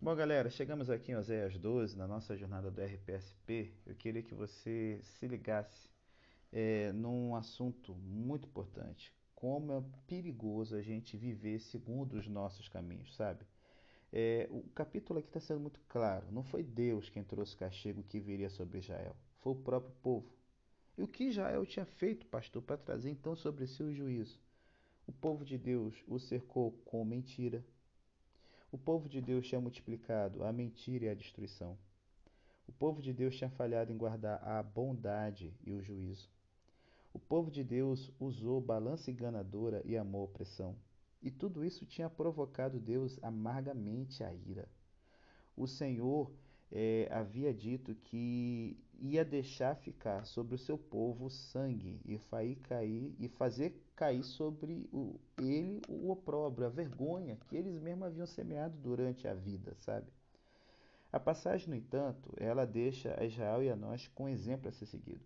Bom, galera, chegamos aqui em Oséias 12, na nossa jornada do RPSP. Eu queria que você se ligasse é, num assunto muito importante. Como é perigoso a gente viver segundo os nossos caminhos, sabe? É, o capítulo aqui está sendo muito claro. Não foi Deus quem trouxe o castigo que viria sobre Israel, foi o próprio povo. E o que Israel tinha feito, pastor, para trazer então sobre si o juízo? O povo de Deus o cercou com mentira, o povo de Deus tinha multiplicado a mentira e a destruição. O povo de Deus tinha falhado em guardar a bondade e o juízo. O povo de Deus usou balança enganadora e amou a opressão. E tudo isso tinha provocado Deus amargamente a ira. O Senhor é, havia dito que ia deixar ficar sobre o seu povo sangue e cair e fazer cair sobre o, ele o opróbrio, a vergonha que eles mesmos haviam semeado durante a vida, sabe? A passagem, no entanto, ela deixa a Israel e a nós com um exemplo a ser seguido.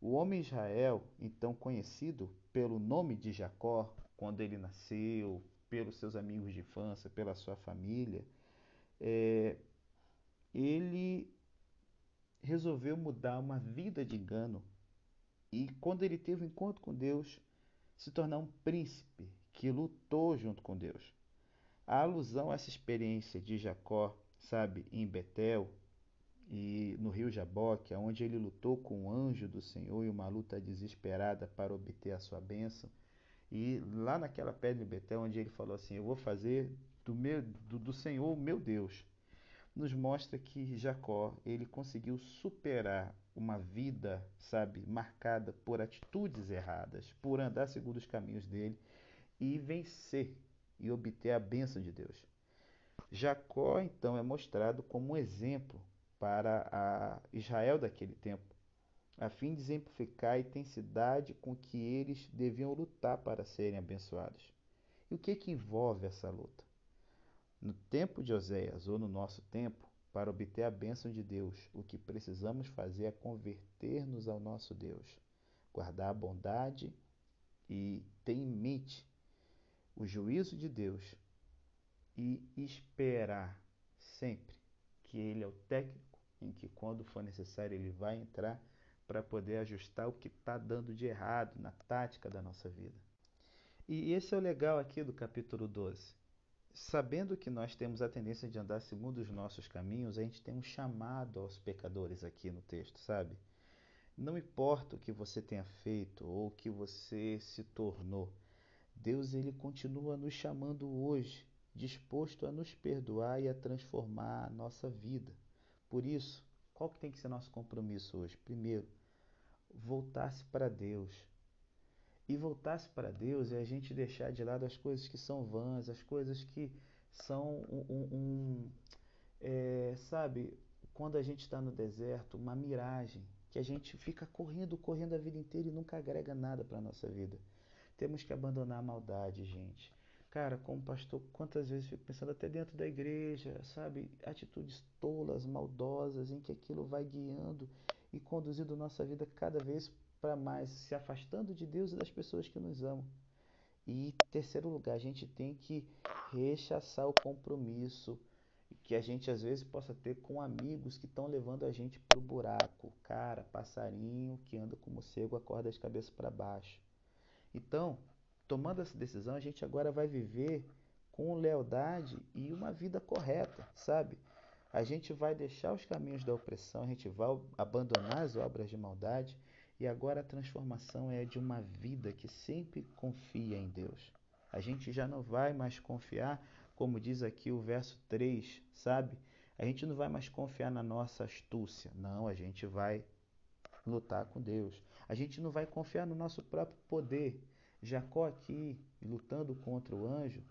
O homem Israel, então conhecido pelo nome de Jacó, quando ele nasceu, pelos seus amigos de infância, pela sua família, é, ele resolveu mudar uma vida de engano e, quando ele teve um encontro com Deus, se tornar um príncipe que lutou junto com Deus. A alusão a essa experiência de Jacó, sabe, em Betel e no rio Jaboque, onde ele lutou com o anjo do Senhor e uma luta desesperada para obter a sua bênção. E lá naquela pedra de Betel, onde ele falou assim: Eu vou fazer do, meu, do, do Senhor o meu Deus nos mostra que Jacó ele conseguiu superar uma vida, sabe, marcada por atitudes erradas, por andar segundo os caminhos dele e vencer e obter a bênção de Deus. Jacó então é mostrado como um exemplo para a Israel daquele tempo, a fim de exemplificar a intensidade com que eles deviam lutar para serem abençoados. E o que, que envolve essa luta? No tempo de Oséias ou no nosso tempo, para obter a bênção de Deus, o que precisamos fazer é converter-nos ao nosso Deus, guardar a bondade e ter em mente o juízo de Deus e esperar sempre que Ele é o técnico em que, quando for necessário, Ele vai entrar para poder ajustar o que está dando de errado na tática da nossa vida. E esse é o legal aqui do capítulo 12 sabendo que nós temos a tendência de andar segundo os nossos caminhos, a gente tem um chamado aos pecadores aqui no texto, sabe? Não importa o que você tenha feito ou o que você se tornou, Deus ele continua nos chamando hoje, disposto a nos perdoar e a transformar a nossa vida. Por isso, qual que tem que ser nosso compromisso hoje? Primeiro, voltar-se para Deus, e voltasse para Deus e a gente deixar de lado as coisas que são vãs, as coisas que são um, um, um é, sabe, quando a gente está no deserto, uma miragem, que a gente fica correndo, correndo a vida inteira e nunca agrega nada para a nossa vida. Temos que abandonar a maldade, gente. Cara, como pastor, quantas vezes fico pensando até dentro da igreja, sabe, atitudes tolas, maldosas, em que aquilo vai guiando e conduzindo nossa vida cada vez para mais, se afastando de Deus e das pessoas que nos amam. E terceiro lugar, a gente tem que rechaçar o compromisso que a gente às vezes possa ter com amigos que estão levando a gente para o buraco. Cara, passarinho que anda como cego acorda de cabeça para baixo. Então, tomando essa decisão, a gente agora vai viver com lealdade e uma vida correta, sabe? A gente vai deixar os caminhos da opressão, a gente vai abandonar as obras de maldade e agora a transformação é de uma vida que sempre confia em Deus. A gente já não vai mais confiar, como diz aqui o verso 3, sabe? A gente não vai mais confiar na nossa astúcia. Não, a gente vai lutar com Deus. A gente não vai confiar no nosso próprio poder. Jacó aqui, lutando contra o anjo,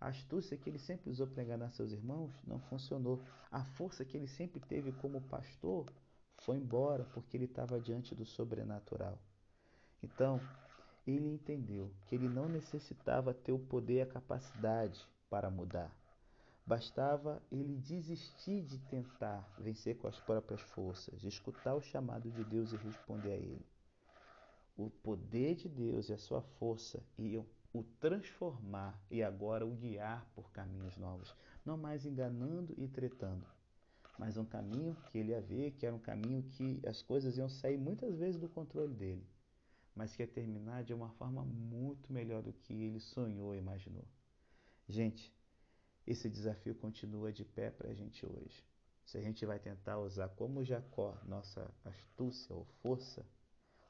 a astúcia que ele sempre usou para enganar seus irmãos não funcionou. A força que ele sempre teve como pastor foi embora porque ele estava diante do sobrenatural. Então, ele entendeu que ele não necessitava ter o poder e a capacidade para mudar. Bastava ele desistir de tentar vencer com as próprias forças, escutar o chamado de Deus e responder a ele. O poder de Deus e a sua força iam o transformar e agora o guiar por caminhos novos. não mais enganando e tretando, mas um caminho que ele ia ver que era um caminho que as coisas iam sair muitas vezes do controle dele, mas que ia terminar de uma forma muito melhor do que ele sonhou e imaginou. Gente, esse desafio continua de pé para a gente hoje. Se a gente vai tentar usar como Jacó nossa astúcia ou força,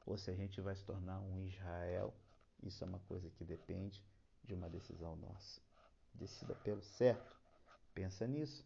ou se a gente vai se tornar um Israel, isso é uma coisa que depende de uma decisão nossa. Decida pelo certo. Pensa nisso